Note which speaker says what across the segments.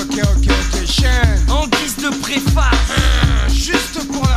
Speaker 1: ok, ok, ok, chaîne.
Speaker 2: En guise de préface,
Speaker 1: Juste pour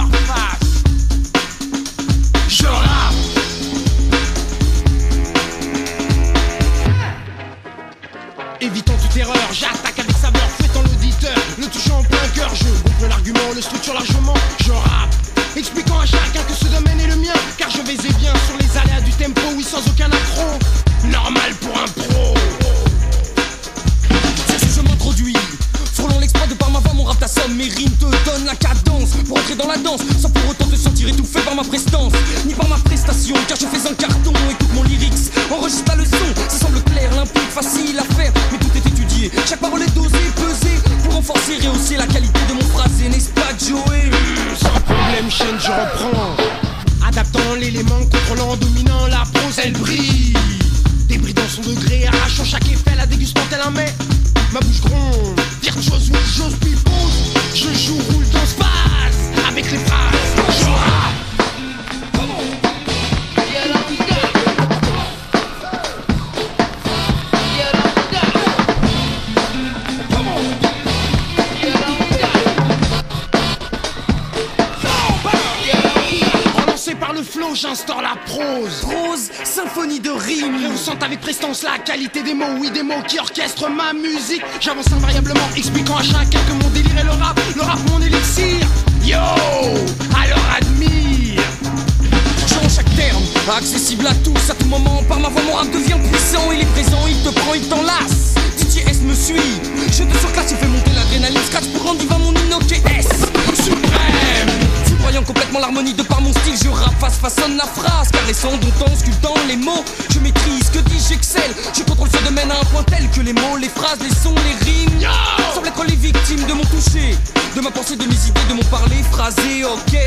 Speaker 2: accessible à tous, à tout moment. Par ma voix, mon rap devient puissant. Il est présent, il te prend, il t'enlace. DJ S me suit. Je te surclasse, il fait monter l'adrénaline. Scratch pour rendre divin mon Inoke S.
Speaker 1: Suprême.
Speaker 2: Foudroyant complètement l'harmonie de par mon style, je rappe, face façonne la phrase. Caressant, domptant, sculptant les mots. Je maîtrise, que dis j'excelle. Je contrôle ce domaine à un point tel que les mots, les phrases, les sons, les rimes. Semblent être les victimes de mon toucher. De ma pensée, de mes idées, de mon parler phrasé, ok.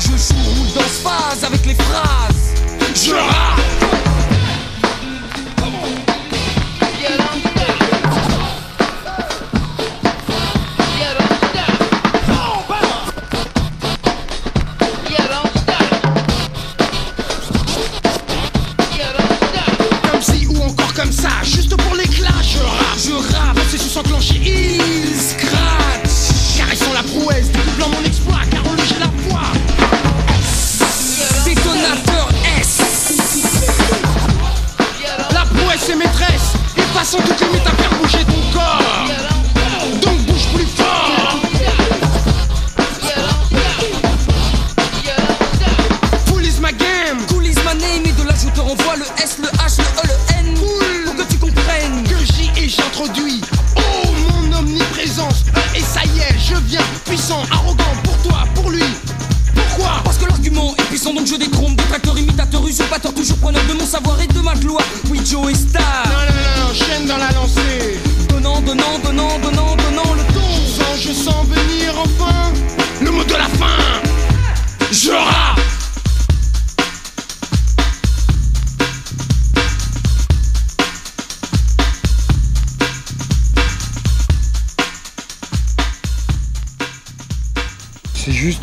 Speaker 2: Je joue, roule, danse, phase avec les phrases.
Speaker 1: Je rappe.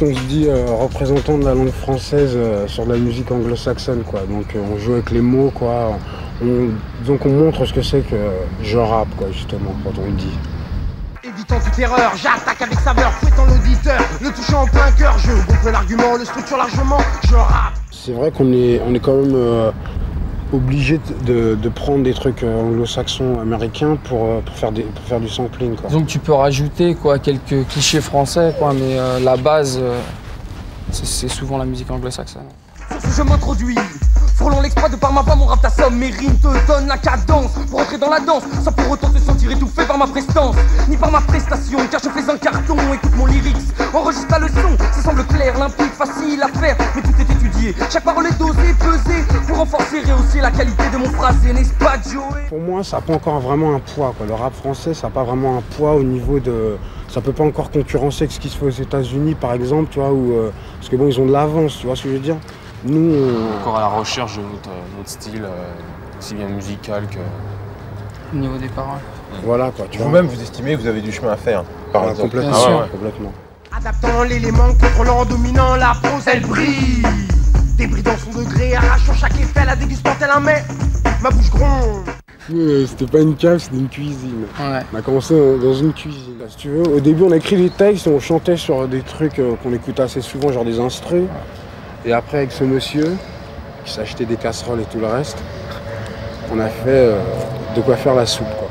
Speaker 1: On
Speaker 3: se dit, euh, représentant de la langue française euh, sur de la musique anglo-saxonne, quoi. Donc euh, on joue avec les mots, quoi. On- donc on montre ce que c'est que je rappe, quoi, justement, quand on le dit.
Speaker 1: Évitant toute erreur, j'attaque avec saveur, fouettant l'auditeur, le touchant en plein cœur, je gonfle l'argument, le structure largement, je rappe.
Speaker 3: C'est vrai qu'on est, on est quand même obligé de, prendre des trucs euh, anglo-saxons américains pour, euh, pour, faire du sampling, quoi.
Speaker 4: Donc tu peux rajouter quoi, quelques clichés français, quoi, mais euh, la base, c'est souvent la musique anglo-saxonne.
Speaker 2: Ce je m'introduis Frôlant l'exploit de par ma voix, mon rap t'assomme. Mes rimes te donnent la cadence Pour entrer dans la danse, sans pour autant te sentir étouffé par ma prestance Ni par ma prestation, car je fais un carton. Écoute mon lyrics, enregistre la leçon. Ça semble clair, limpide, facile à faire Mais tout est étudié, chaque parole est dosée, pesée Pour renforcer, rehausser la qualité de mon phrasé N'est-ce pas Joey?
Speaker 3: Pour moi, ça n'a pas encore vraiment un poids, quoi. Le rap français, ça n'a pas vraiment un poids au niveau de... Ça peut pas encore concurrencer avec ce qui se fait aux États-Unis, par exemple, tu vois, où, euh, parce que bon, ils ont de l'avance, tu vois ce que je veux dire? Nous, on-
Speaker 5: Encore à la recherche de notre, notre style, euh, aussi bien musical que.
Speaker 4: Au niveau des paroles.
Speaker 3: voilà, quoi.
Speaker 6: Vous-même, vous estimez que vous avez du chemin à faire, par
Speaker 3: Ah,
Speaker 6: exemple.
Speaker 3: complètement,
Speaker 4: sûr.
Speaker 3: ouais, complètement.
Speaker 1: Adaptant l'élément, contrôlant, dominant la prose, elle brille. Débridant son degré, arrachant chaque effet, la dégustant tel un mets. Ma bouche gronde.
Speaker 3: Euh, C'était pas une cave, c'était une cuisine.
Speaker 4: Ouais.
Speaker 3: On a commencé dans- une cuisine. Si tu veux, au début, on a écrit des textes et on chantait sur des trucs euh, qu'on écoutait assez souvent, genre des instrus. Et après, avec ce monsieur qui s'achetait des casseroles et tout le reste, on a fait euh, de quoi faire la soupe. Quoi.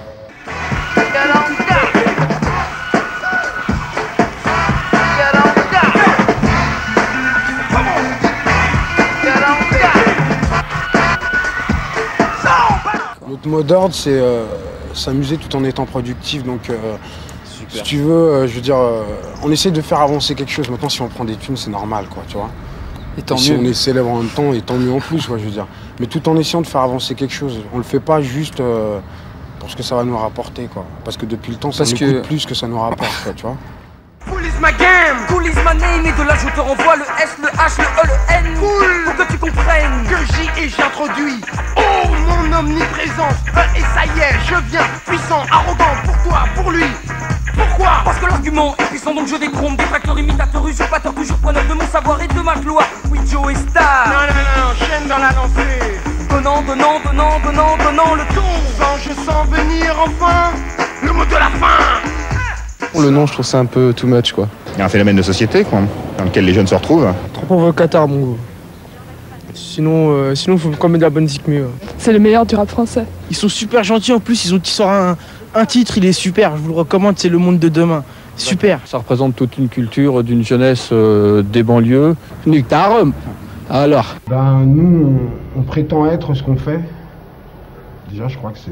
Speaker 3: Notre mot d'ordre, c'est euh, s'amuser tout en étant productif. Donc, euh, si tu veux, je veux dire, on essaie de faire avancer quelque chose. Maintenant, si on prend des thunes, c'est normal, quoi, tu vois.
Speaker 4: Et tant
Speaker 3: Et si
Speaker 4: mieux.
Speaker 3: on est célèbre en même temps, et tant mieux en plus, quoi, je veux dire. Mais tout en essayant de faire avancer quelque chose. On le fait pas juste euh, pour ce que ça va nous rapporter, quoi. Parce que depuis le temps, ça
Speaker 4: Parce
Speaker 3: nous
Speaker 4: que-
Speaker 3: coûte plus que ça nous rapporte, quoi, tu vois.
Speaker 2: Cool is my game, cool is my name Et de là je te renvoie le S, le H, le E, le N Cool Pour que tu comprennes
Speaker 1: Que j'y ai j'introduis Oh mon omniprésence Euh, Et ça y est, je viens puissant, arrogant pour toi, pour lui Pourquoi
Speaker 2: Parce que l'argument est puissant donc je détrompe Détracteur, imitateur, usurpateur, toujours preneur de mon savoir et de ma gloire Oui Joe est
Speaker 1: Non,
Speaker 2: star
Speaker 1: non, non, chaîne dans la lancée
Speaker 2: Donnant, donnant, donnant, donnant, donnant le ton
Speaker 1: Quand je sens venir enfin le mot de la fin
Speaker 5: Le nom, je trouve ça un peu too much, quoi.
Speaker 7: Il y a un phénomène de société quoi, dans lequel les jeunes se retrouvent.
Speaker 8: Trop provocateur, mon gros. Sinon, euh, sinon, faut quand même de la bonne musique mieux.
Speaker 9: C'est le meilleur du rap français.
Speaker 8: Ils sont super gentils en plus. Ils ont ils sortent un, un titre, il est super. Je vous le recommande. C'est Le Monde de demain. Super.
Speaker 10: Ça représente toute une culture d'une jeunesse euh, des banlieues. Nique ta rhum. Alors
Speaker 3: Ben, nous, on, on prétend être ce qu'on fait. Déjà, je crois que c'est.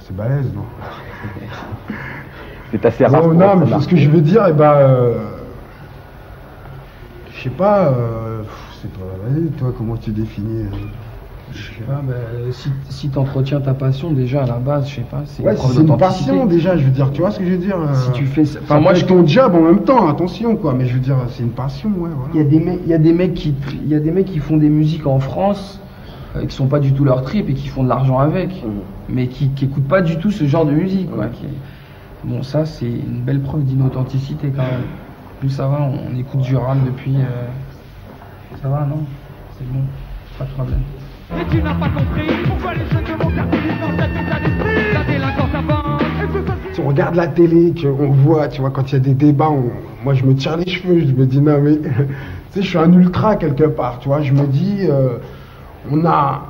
Speaker 3: C'est balèze, non?
Speaker 7: C'est assez
Speaker 3: Bon, non, mais ce que je veux dire, eh ben. euh, je sais pas. euh, c'est toi, vas-y, toi, comment tu définis euh, je sais pas.
Speaker 4: si si t'entretiens ta passion, déjà à la base, je sais pas, c'est
Speaker 3: Ouais, c'est une passion déjà, je veux dire, tu vois ce que je veux dire euh,
Speaker 4: Si tu fais ça-
Speaker 3: Enfin, moi, je ton job en même temps, attention, quoi, mais je veux dire, c'est une passion, ouais, voilà.
Speaker 4: Il y a des mecs, il y a des mecs qui, il y a des mecs qui font des musiques en France euh, qui sont pas du tout leur trip et qui font de l'argent avec, mais qui, qui écoutent pas du tout ce genre de musique. Quoi, qui- Bon, ça c'est une belle preuve d'inauthenticité quand même. Nous ça va, on, on écoute du rap depuis. euh, Ça va, non? C'est bon, pas de problème.
Speaker 2: Et tu n'as pas compris pourquoi les jeunes dans cet état d'esprit. La délinquance avance.
Speaker 3: Si on regarde la télé, qu'on voit, tu vois, quand il y a des débats, moi je me tire les cheveux, je me dis non mais, tu sais, je suis un ultra quelque part, tu vois, je me dis, euh, on a,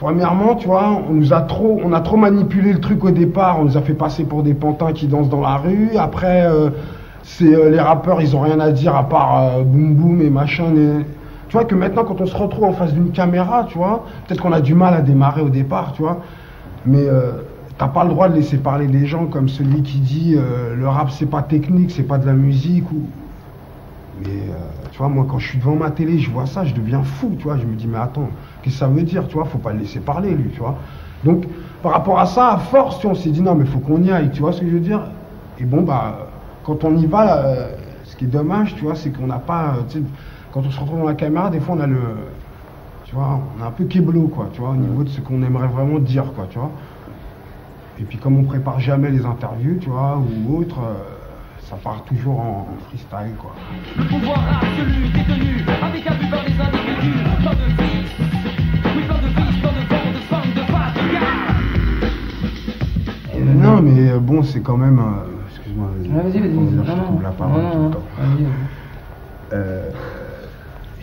Speaker 3: premièrement, tu vois, on nous a trop, on a trop manipulé le truc au départ, on nous a fait passer pour des pantins qui dansent dans la rue, après, euh, c'est euh, les rappeurs, ils ont rien à dire à part boum boum et machin, et- tu vois que maintenant quand on se retrouve en face d'une caméra, tu vois, peut-être qu'on a du mal à démarrer au départ, tu vois, mais euh, t'as pas le droit de laisser parler les gens comme celui qui dit euh, le rap c'est pas technique, c'est pas de la musique ou. Mais euh, tu vois, moi quand je suis devant ma télé, je vois ça, je deviens fou, tu vois. Je me dis mais attends, qu'est-ce que ça veut dire, tu vois? Faut pas le laisser parler lui, tu vois. Donc par rapport à ça, à force, tu vois, on s'est dit non mais faut qu'on y aille, tu vois ce que je veux dire? Et bon bah quand on y va, euh, ce qui est dommage, tu vois, c'est qu'on n'a pas, quand on se retrouve dans la caméra, des fois on a le, tu vois, on a un peu kéblo, quoi, tu vois, au niveau de ce qu'on aimerait vraiment dire, quoi, tu vois. Et puis comme on prépare jamais les interviews, tu vois, ou autre, euh, ça part toujours en, en freestyle, quoi.
Speaker 2: Le pouvoir absolu détenu par les individus Plein de vices, oui plein de vices, plein de vent, de femme, de face, de gars
Speaker 3: Non, mais euh, bon, c'est quand même. euh, Excuse-moi,
Speaker 4: Ouais, vas-y, vas-y, vas-y. vas-y.
Speaker 3: Euh,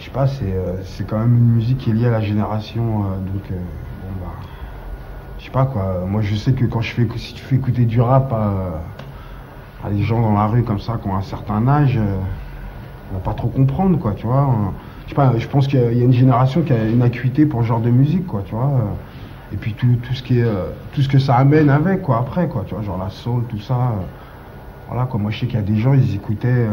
Speaker 3: sais pas, c'est euh, c'est quand même une musique qui est liée à la génération, euh, donc euh, bon bah, je sais pas quoi. Moi, je sais que quand je fais, si tu fais écouter du rap à, des gens dans la rue comme ça, qui ont un certain âge, on va pas trop comprendre, quoi, tu vois. On- je sais pas, je pense qu'il y a- une génération qui a une acuité pour ce genre de musique, quoi, tu vois. et puis tout, tout ce qui est, tout ce que ça amène avec, quoi, après, quoi, tu vois, genre la soul, tout ça. voilà, quoi. Moi, je sais qu'il y a des gens, ils écoutaient.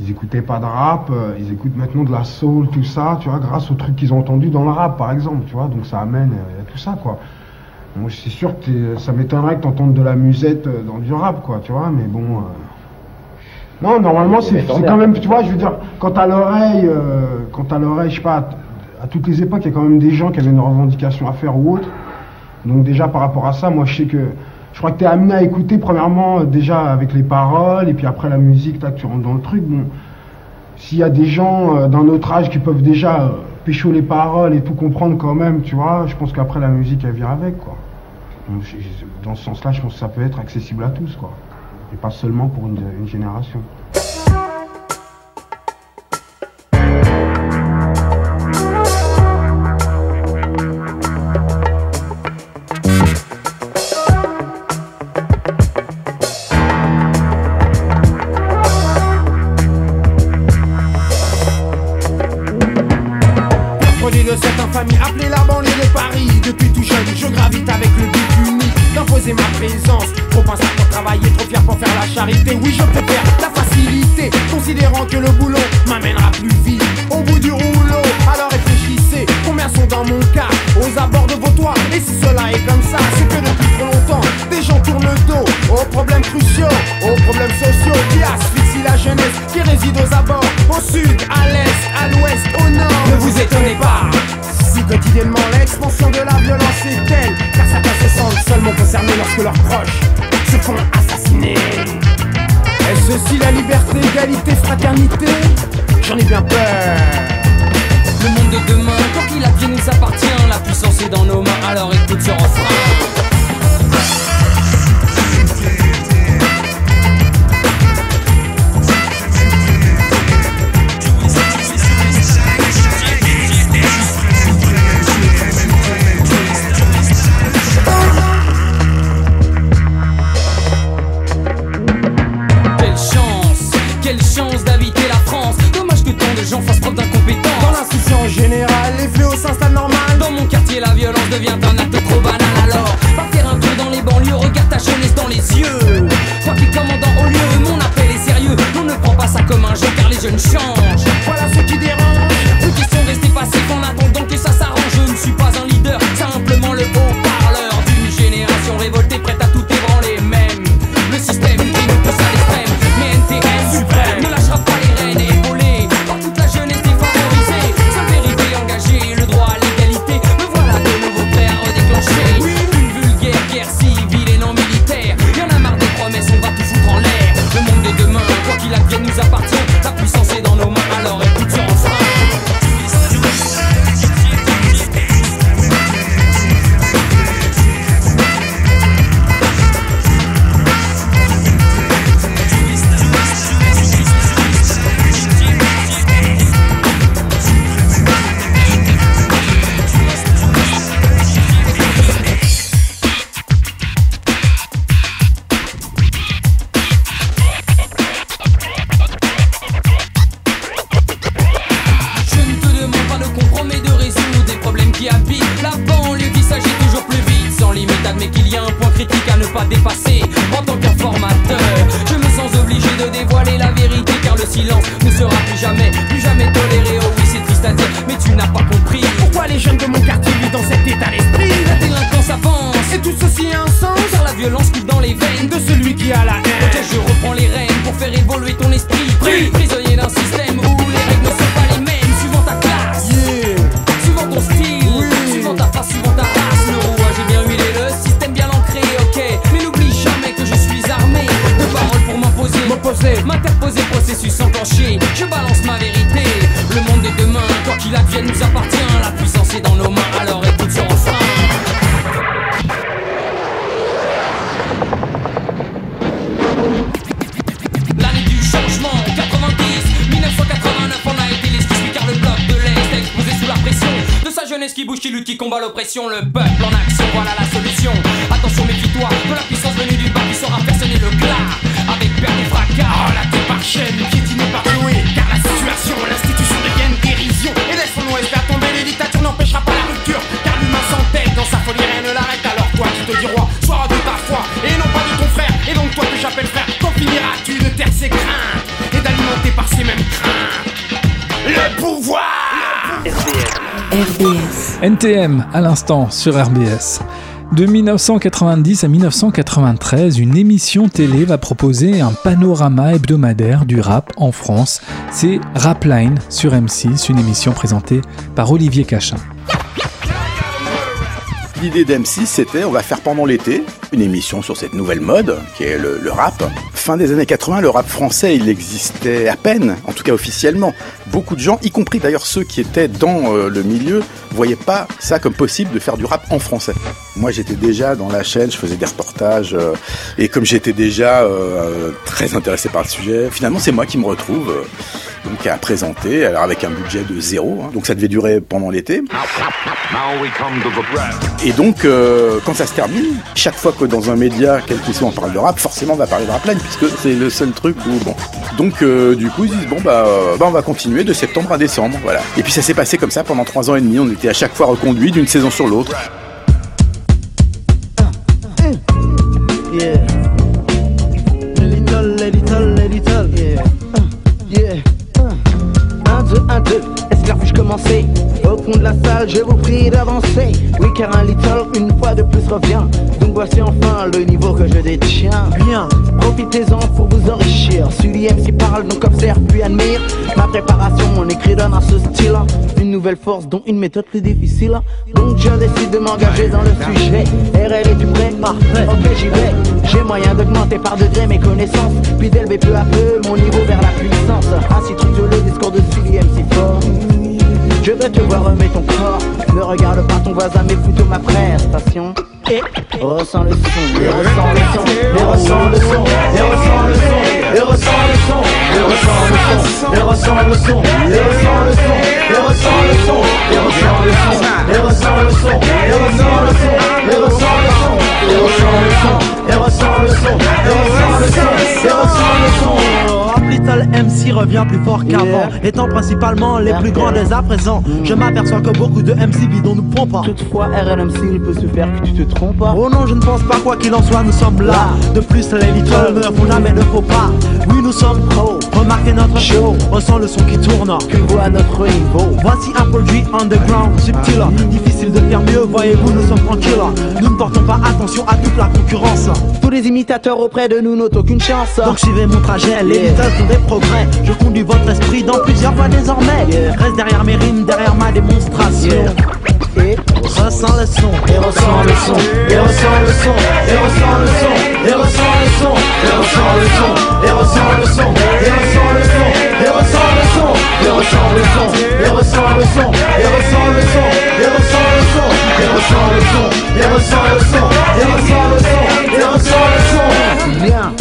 Speaker 3: Ils écoutaient pas de rap, euh, ils écoutent maintenant de la soul, tout ça, tu vois, grâce aux trucs qu'ils ont entendus dans le rap, par exemple, tu vois, donc ça amène euh, tout ça, quoi. Moi, c'est sûr que ça m'étonnerait que t'entendes de la musette euh, dans du rap, quoi, tu vois, mais bon... Non, normalement, c'est quand même, tu vois, je veux dire, quand t'as l'oreille, quand t'as l'oreille, je sais pas, à à toutes les époques, il y a quand même des gens qui avaient une revendication à faire ou autre, donc déjà, par rapport à ça, moi, je sais que... Je crois que tu es amené à écouter premièrement euh, déjà avec les paroles et puis après la musique, tac, tu rentres dans le truc. Bon, s'il y a des gens euh, d'un autre âge qui peuvent déjà euh, pécho les paroles et tout comprendre quand même, tu vois, je pense qu'après la musique elle vient avec quoi. Dans ce sens-là, je pense que ça peut être accessible à tous, quoi. Et pas seulement pour une génération.
Speaker 1: Oui je préfère la facilité. Considérant que le boulot m'amènera plus vite. Au bout du rouleau Alors réfléchissez. Combien sont dans mon cas Aux abords de vos toits. Et si cela est comme ça C'est que depuis trop longtemps Des gens tournent le dos Aux problèmes cruciaux Aux problèmes sociaux Qui asphyxient la jeunesse Qui réside aux abords Au sud, à l'est, à l'ouest, au nord. Ne vous étonnez pas si quotidiennement l'expansion de la violence est telle Car certains se sentent seulement concernés lorsque leurs proches se font aussi la liberté, égalité, fraternité. J'en ai bien peur.
Speaker 2: Le monde de demain, quand il advient nous appartient La puissance est dans nos mains, alors écoute ce devient un acte trop banal Alors, va faire un tour dans les banlieues, regarde ta jeunesse dans les yeux. Toi qui commandant au lieu, mon appel est sérieux. On ne prend pas ça comme un jeu car les jeunes changent violence coule dans les veines
Speaker 1: De celui qui a la
Speaker 2: l'oppression. Le peuple
Speaker 11: NTM à l'instant sur RBS. De 1990 à 1993, une émission télé va proposer un panorama hebdomadaire du rap en France. C'est Rapline sur M6, une émission présentée par Olivier Cachin.
Speaker 12: L'idée d'M6, c'était on va faire pendant l'été une émission sur cette nouvelle mode qui est le, rap. Fin des années 80, le rap français, il existait à peine, en tout cas officiellement. Beaucoup de gens, y compris d'ailleurs ceux qui étaient dans euh, le milieu, voyaient pas ça comme possible de faire du rap en français. Moi, j'étais déjà dans la chaîne, je faisais des reportages, euh, et comme j'étais déjà euh, très intéressé par le sujet, finalement, c'est moi qui me retrouve euh, donc à présenter, alors avec un budget de zéro. Hein. donc ça devait durer pendant l'été. Et donc, quand ça se termine, chaque fois que dans un média, quel qu'il soit, on parle de rap, forcément on va parler de rapline, puisque c'est le seul truc où, bon. Donc, du coup, ils disent, bon, bah, bah, on va continuer de septembre à décembre, voilà. Et puis ça s'est passé comme ça pendant trois ans et demi, on était à chaque fois reconduit d'une saison sur l'autre.
Speaker 13: est ce qu'à Esclavage commencé, au fond de la salle, je vous prie d'avancer. Oui, car un little de plus, revient. Donc voici enfin le niveau que je détiens. Bien, profitez-en pour vous enrichir. Sully MC parle, donc observe puis admire. Ma préparation, mon écrit donne à ce style. Une nouvelle force, dont une méthode plus difficile. Donc je décide de m'engager dans le sujet. RL, es-tu prêt Parfait. Ok, j'y vais. J'ai moyen d'augmenter par degré mes connaissances. Puis d'élever peu à peu mon niveau vers la puissance. Ainsi trouve le discours de Sully MC fort. Je veux te voir remettre ton corps. Ne regarde pas ton voisin, mais plutôt ma prestation. Et ressens le son, et ressens le son, et ressens le son, et ressens le son, et ressens le son, et ressens le son, et ressens le son, et ressens le son, et ressens le son, et ressens le son, et ressens le son, et ressens le son, et ressens le son, et ressens le son,
Speaker 14: revient plus fort qu'avant, étant principalement les plus grands dès à présent. Je m'aperçois que beaucoup de MC bidons nous pompent pas.
Speaker 13: Toutefois, RLMC, il peut se faire que tu te trompes pas.
Speaker 14: Oh non, je ne pense pas, quoi qu'il en soit, nous sommes là. De plus, les Little ne font jamais ne faut pas. Oui, nous sommes pro, remarquez notre show. Ressent le son qui tourne,
Speaker 13: que voit notre niveau?
Speaker 14: Voici un produit underground, subtil, difficile de faire mieux. Voyez-vous, nous sommes tranquilles. Nous ne portons pas attention à toute la concurrence.
Speaker 13: Tous les imitateurs auprès de nous n'ont aucune chance.
Speaker 14: Donc suivez mon trajet, les Little sont des progrès. Je conduis votre esprit dans plusieurs voies désormais.
Speaker 13: Yeah.
Speaker 14: Reste derrière mes rimes, derrière ma démonstration.
Speaker 13: Yeah. Et
Speaker 14: ressens le son,
Speaker 13: et ressens le son, et ressens le son, et ressens le son, et ressens le son, et ressens le son, et ressens le son, et ressens le son, et ressens le son, et ressens le son, et ressens le son, et ressens le son, et ressens le son, et ressens le son, et ressens le son, et ressens le son, et ressens le son. Bien.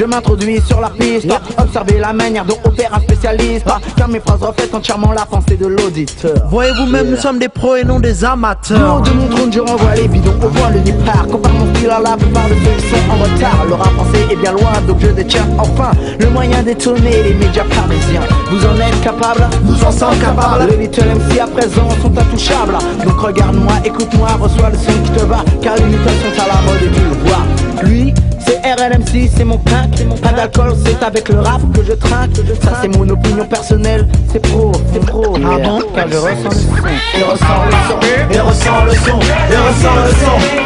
Speaker 13: Je m'introduis sur la piste, observez la manière dont opère un spécialiste, car mes phrases reflètent entièrement la pensée de l'auditeur.
Speaker 14: Voyez-vous même,
Speaker 13: Yeah.
Speaker 14: nous sommes des pros et non des amateurs.
Speaker 13: haut de mon trône, je renvoie les bidons au point le départ. Compare mon style à la plupart de ceux qui sont en retard. Le rap français est bien loin, donc je détiens enfin le moyen d'étonner les médias parisiens. Vous en êtes capable
Speaker 14: Nous en sommes capables.
Speaker 13: Les Little MC à présent sont intouchables. Donc regarde-moi, écoute-moi, reçois le son qui te va. Car les Little sont à la mode et tu le vois. Lui, c'est RLMC, c'est mon pack. Pas d'alcool, c'est avec le rap que je traque. Ça, c'est mon opinion personnelle, c'est pro, c'est pro.
Speaker 14: Ah bon
Speaker 13: je ressens le son. Il ressent le son, il ressent le son,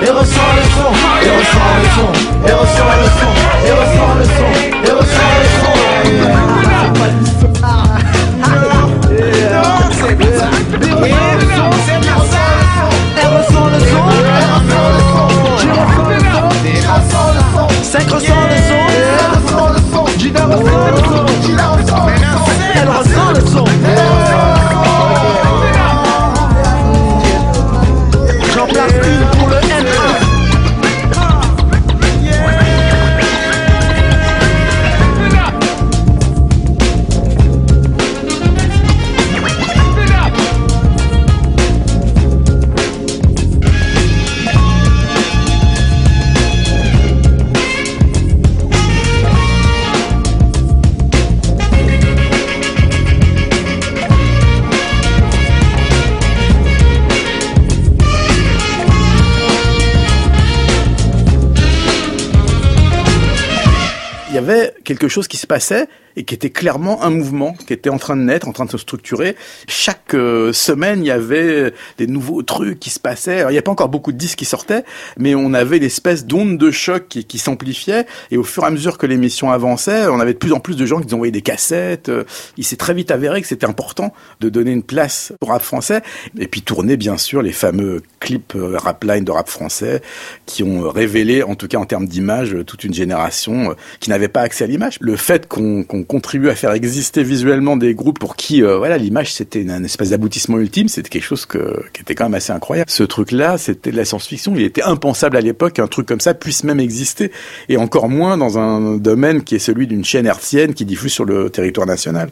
Speaker 13: il ressent le son, il ressent le son,
Speaker 14: il ressent le son, il ressent le son, il ressent le son, il ressent le son.
Speaker 12: C'est quelque chose qui se passait et qui était clairement un mouvement qui était en train de naître, en train de se structurer. Chaque euh, semaine, il y avait des nouveaux trucs qui se passaient. Alors, il n'y a pas encore beaucoup de disques qui sortaient, mais on avait l'espèce d'onde de choc qui, qui s'amplifiait. Et au fur et à mesure que l'émission avançait, on avait de plus en plus de gens qui nous envoyaient des cassettes. Euh, Il s'est très vite avéré que c'était important de donner une place au rap français. Et puis tourner, bien sûr, les fameux clips euh, rap line de rap français qui ont révélé, en tout cas en termes d'image, toute une génération qui n'avait pas accès à l'image. Le fait qu'on qu'on contribue à faire exister visuellement des groupes pour qui, euh, voilà, l'image c'était une espèce d'aboutissement ultime, c'était quelque chose que, qui était quand même assez incroyable. Ce truc-là, c'était de la science-fiction. Il était impensable à l'époque qu'un truc comme ça puisse même exister, et encore moins dans un domaine qui est celui d'une chaîne hertzienne qui diffuse sur le territoire national.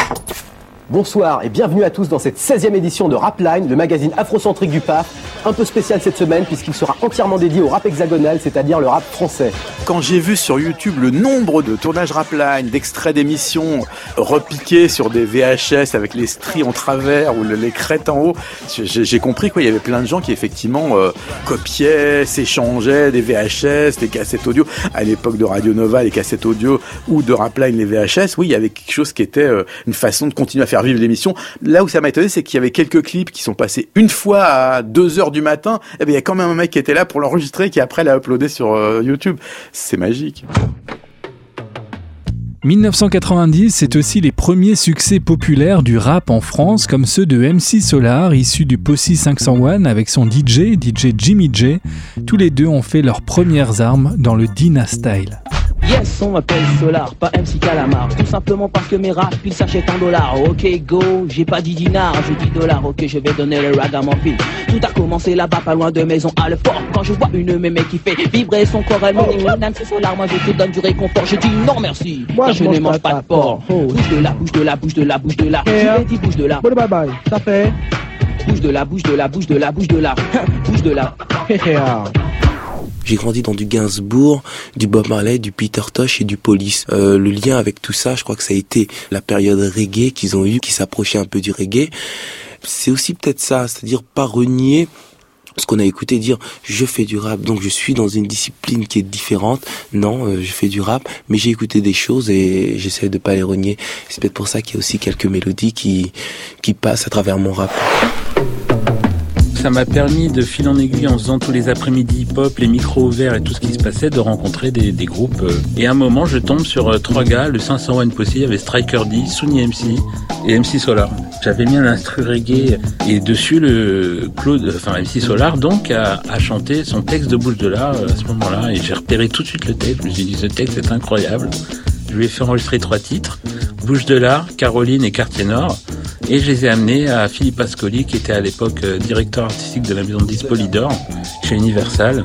Speaker 15: Bonsoir et bienvenue à tous dans cette 16e édition de Rapline, le magazine afrocentrique du PAF. Un peu spécial cette semaine puisqu'il sera entièrement dédié au rap hexagonal, c'est-à-dire le rap français.
Speaker 12: Quand j'ai vu sur YouTube le nombre de tournages rapline, d'extraits d'émissions repiqués sur des VHS avec les stries en travers ou le- les crêtes en haut, j'ai compris quoi. Il y avait plein de gens qui effectivement euh, copiaient, s'échangeaient des VHS, des cassettes audio. À l'époque de Radio Nova, les cassettes audio ou de Rapline, les VHS, oui, il y avait quelque chose qui était euh, une façon de continuer à faire l'émission. Là où ça m'a étonné, c'est qu'il y avait quelques clips qui sont passés une fois à 2 heures du matin. Et bien, il y a quand même un mec qui était là pour l'enregistrer, qui après l'a uploadé sur euh, YouTube. C'est magique.
Speaker 11: 1990, c'est aussi les premiers succès populaires du rap en France, comme ceux de MC Solar, issu du Posse 501 avec son DJ, DJ Jimmy J. Tous les deux ont fait leurs premières armes dans le Dina Style.
Speaker 16: Yes, on m'appelle Solar, pas MC Calamar. Tout simplement parce que mes rap, ils s'achètent en dollars. Ok, go, j'ai pas dit dinar, j'ai dit dollars. Ok, je vais donner le rag à mon fils. Tout a commencé là-bas, pas loin de maison à le fort. Quand je vois une mémé qui fait vibrer son corps, elle me dit Madame, c'est Solar, moi je te donne du réconfort. Je dis non merci,
Speaker 17: Moi,
Speaker 16: car
Speaker 17: je
Speaker 16: je ne
Speaker 17: mange pas de
Speaker 16: porc. Bouge de là, bouge de là, bouge de là, bouge de là. Je
Speaker 17: Yeah.
Speaker 16: lui ai dit bouge de là.
Speaker 17: Bon, bye bye, ça fait.
Speaker 16: Bouge de là, bouge de là, bouge de là, bouge de là. Bouge de là.
Speaker 18: J'ai grandi dans du Gainsbourg, du Bob Marley, du Peter Tosh et du Police. Euh, le lien avec tout ça, je crois que ça a été la période reggae qu'ils ont eu, qui s'approchait un peu du reggae. C'est aussi peut-être ça, c'est-à-dire pas renier ce qu'on a écouté dire je fais du rap donc je suis dans une discipline qui est différente non euh, je fais du rap mais j'ai écouté des choses et j'essaie de pas les renier c'est peut-être pour ça qu'il y a aussi quelques mélodies qui qui passent à travers mon rap
Speaker 19: Ça m'a permis de fil en aiguille en faisant tous les après-midi hip-hop, les micros ouverts et tout ce qui se passait, de rencontrer des, groupes. euh. Et à un moment, je tombe sur euh, trois gars, le 501 Pussy, il y Striker D, Sunny MC et MC Solar. J'avais mis un instru reggae et dessus le Claude, enfin MC Solar donc a, chanté son texte de bouche de là à ce moment-là et j'ai repéré tout de suite le texte. Je me suis dit ce texte est incroyable. Je lui ai fait enregistrer trois titres, Bouche de l'Art, Caroline et Quartier Nord. Et je les ai amenés à Philippe Ascoli, qui était à l'époque euh, directeur artistique de la maison Polydor, chez Universal,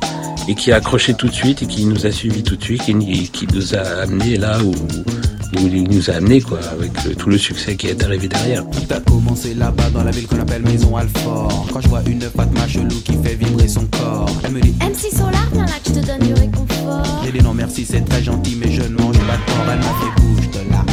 Speaker 19: et qui a accroché tout de suite et qui nous a suivis tout de suite et qui- nous a amenés là où, où il nous a amenés, quoi, avec euh, tout le succès qui est arrivé derrière.
Speaker 20: Tout a commencé là-bas dans la ville qu'on appelle Maison Alfort. Quand je vois une Fatma chelou qui fait vibrer son corps, elle me dit
Speaker 21: MC Solar, viens là que je te donne du réconfort.
Speaker 20: J'ai dit non merci, c'est très gentil, mais je ne mange pas de porc. Elle m'a fait bouge de là.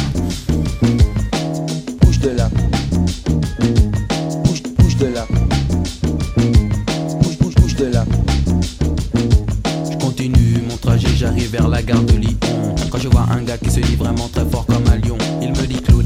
Speaker 20: La gare de Lyon. Quand je vois un gars qui se dit vraiment très fort comme un lion, il me dit Claude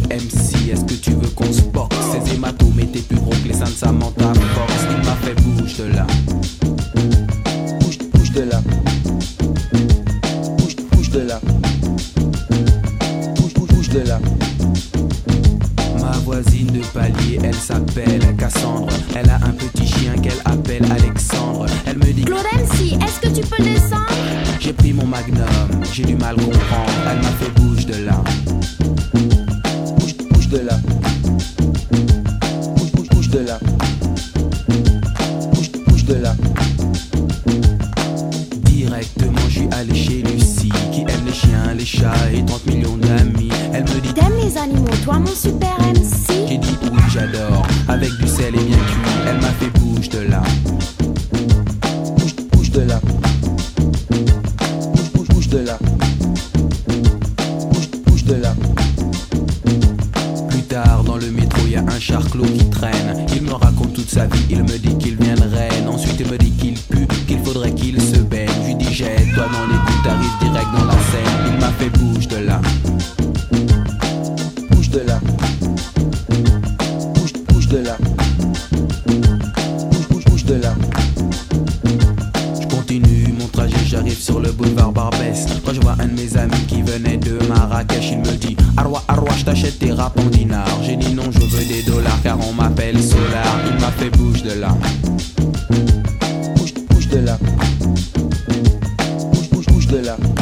Speaker 20: de
Speaker 21: la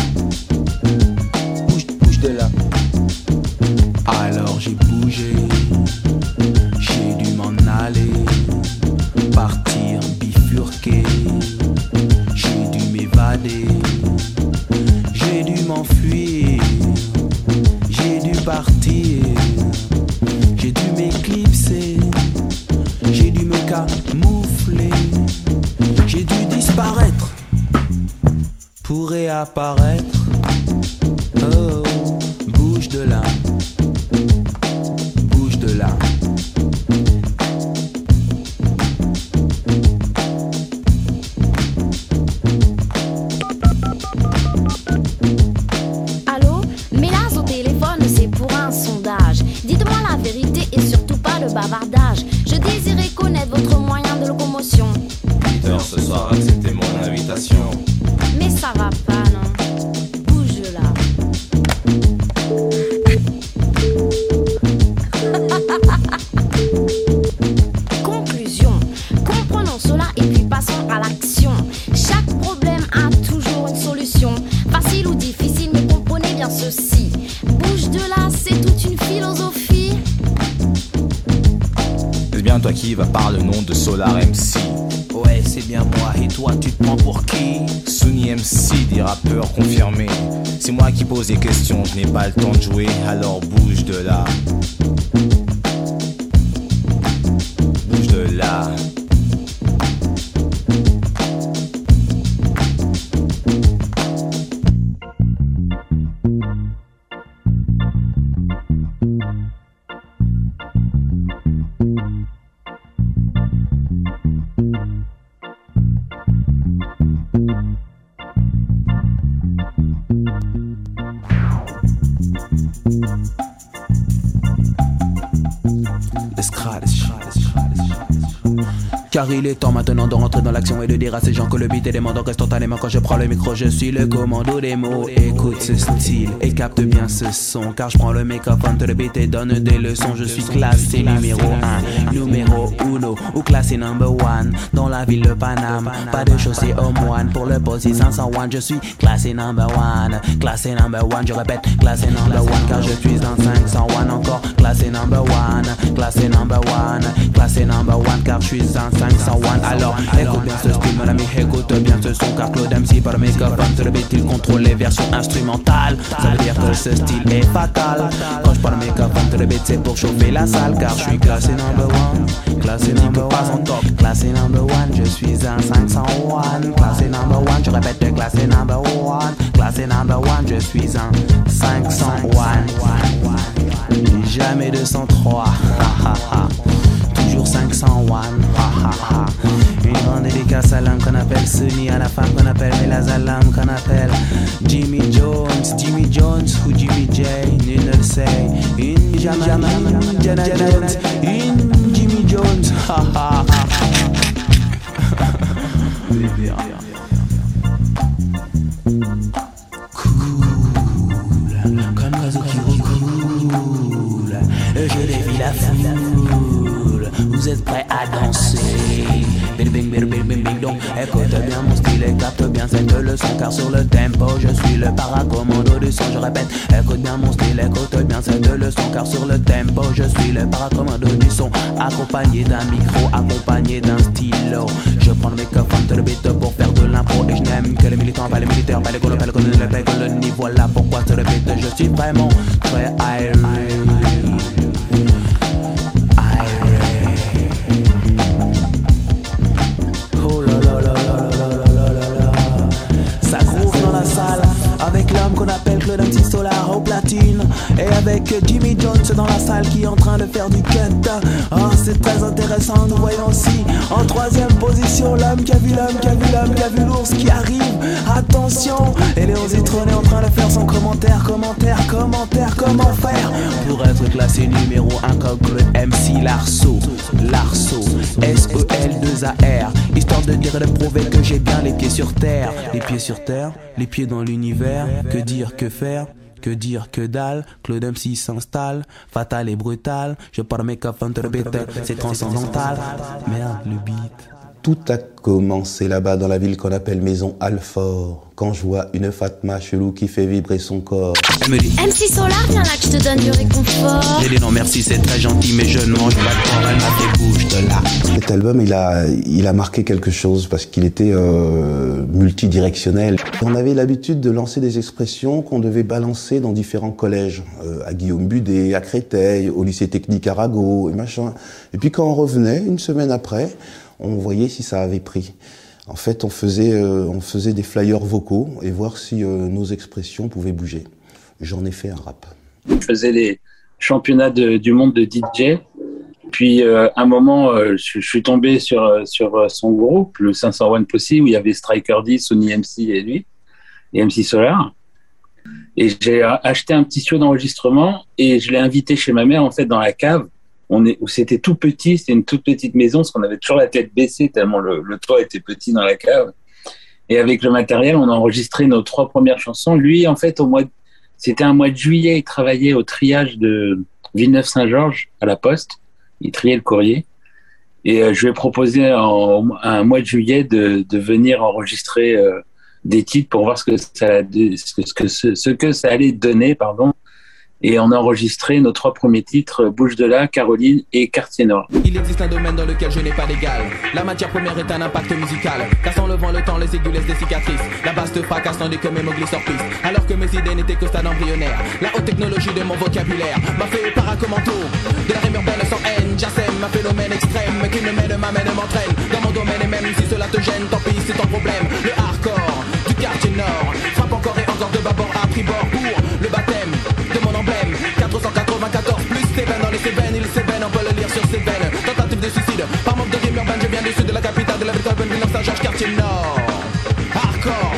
Speaker 21: Yeah. De
Speaker 20: dire à ces gens que le beat est demandant instantanément quand je prends le micro. Je suis le commando des mots. Écoute ce style et capte bien ce son. Car je prends le microphone, te le beat et donne des leçons. Je suis classé numéro 1, numéro 1 ou classé number 1 dans la ville de Paname. Pas de chaussée au moine pour le poste 501. Je suis classé number 1, classé number 1. Je répète, classé number 1 car je suis dans 501 encore. Classé number 1, classé number 1, classé number 1 car je suis en 501 Alors écoute bien ce mon ami écoute bien ce son Car Claude MC par microphone sur le beat il contrôle les versions instrumentales. Ça veut dire que ce style est fatal. Quand je parle microphone sur le beat c'est pour chauffer la salle Car je suis classé number 1 Classé number 1 Classé number 1 Je suis en 501 Classé number 1 Je répète classé number 1 Classé number 1 Je suis en 501 Jamais 203 ha, ha, ha. Toujours 501 ha, ha, ha. Une grande dédicace à l'homme qu'on appelle Sunny À la femme qu'on appelle Melazalam Qu'on appelle Jimmy Jones Jimmy Jones ou Jimmy J Nul ne le sait Une Jana Jones Une Jimmy Jones ha, ha, Comme Vous êtes prêts à danser. Bing bing bing bing bing bing donc Écoute bien mon style et capte bien cette leçon. Car sur le tempo je suis le paracommando du son. Je répète écoute bien mon style écoute bien cette leçon. Car sur le tempo je suis le paracommando du son. Accompagné d'un micro, accompagné d'un stylo. Je prends le microphone de le beat pour faire de l'impro. Et je n'aime que les militants, pas les militaires, pas les colons, pas les les colonies. Voilà pourquoi sur le je suis vraiment très irate dans la salle qui est en train de faire du cut. Oh, c'est très intéressant, nous voyons aussi en troisième position l'homme qui a vu l'homme, qui a vu l'homme, qui a vu l'ours qui arrive. Attention, et Léon Zitron est en train de faire son commentaire, commentaire, commentaire, comment faire pour être classé numéro 1 comme le MC Larceau? Larceau, S-E-L-2-A-R, histoire de dire et de prouver que j'ai bien les pieds sur terre. Les pieds sur terre, les pieds dans l'univers, que dire, que faire? Que dire, que dalle, Claude MC s'installe, fatal et brutal, je parle mes coffres c'est transcendantal. Merde, le beat.
Speaker 17: Tout a commencé là-bas dans la ville qu'on appelle Maison Alfort. Quand je vois une Fatma chelou qui fait vibrer son corps.
Speaker 21: MC Solar, viens là que je te donne du réconfort.
Speaker 20: J'ai dit non merci, c'est très gentil, mais je ne mange pas de corps, elle m'a fait bouge de là.
Speaker 17: Cet album, il a, il a marqué quelque chose parce qu'il était euh, multidirectionnel. On avait l'habitude de lancer des expressions qu'on devait balancer dans différents collèges, euh, à Guillaume Budet, à Créteil, au lycée technique Arago et machin. Et puis quand on revenait, une semaine après, on voyait si ça avait pris. En fait, on faisait, euh, on faisait des flyers vocaux et voir si euh, nos expressions pouvaient bouger. J'en ai fait un rap.
Speaker 19: Je faisais les championnats du monde de DJ. Puis, euh, un moment, je, suis tombé sur, sur son groupe, le 501 Posse, où il y avait Striker D, Sony MC et lui, et MC Solar. Et j'ai acheté un petit studio d'enregistrement et je l'ai invité chez ma mère, en fait, dans la cave. On est, c'était tout petit, c'était une toute petite maison, parce qu'on avait toujours la tête baissée tellement le, le toit était petit dans la cave. Et avec le matériel, on a enregistré nos trois premières chansons. Lui, en fait, au mois, c'était un mois de juillet, il travaillait au triage de Villeneuve-Saint-Georges à la Poste. Il triait le courrier. Et euh, je lui ai proposé en, un mois de juillet de, de venir enregistrer euh, des titres pour voir ce que ça, ce que, ce que ça allait donner, pardon. Et on a enregistré nos trois premiers titres, Bouche de là, Caroline et Quartier Nord.
Speaker 20: Il existe un domaine dans lequel je n'ai pas d'égal. La matière première est un impact musical. Cassant le vent, le temps, les aiguilles laissent des cicatrices. La basse te fracasse tandis que mes mots glissent piste. Alors que mes idées n'étaient qu'au stade embryonnaire. La haute technologie de mon vocabulaire m'a fait paracommando. De la rime urbaine sans haine, Jassem, un phénomène extrême qui me mène, m'amène, m'entraîne. Dans mon domaine et même si cela te gêne, tant pis, c'est ton problème. Le hardcore du quartier nord frappe encore et encore de bâbord à tribord Sur ses veines. Tentative de suicide, par manque de rime urbaine, je viens du sud de la capitale de la ville de Saint-Georges, quartier nord. Hardcore.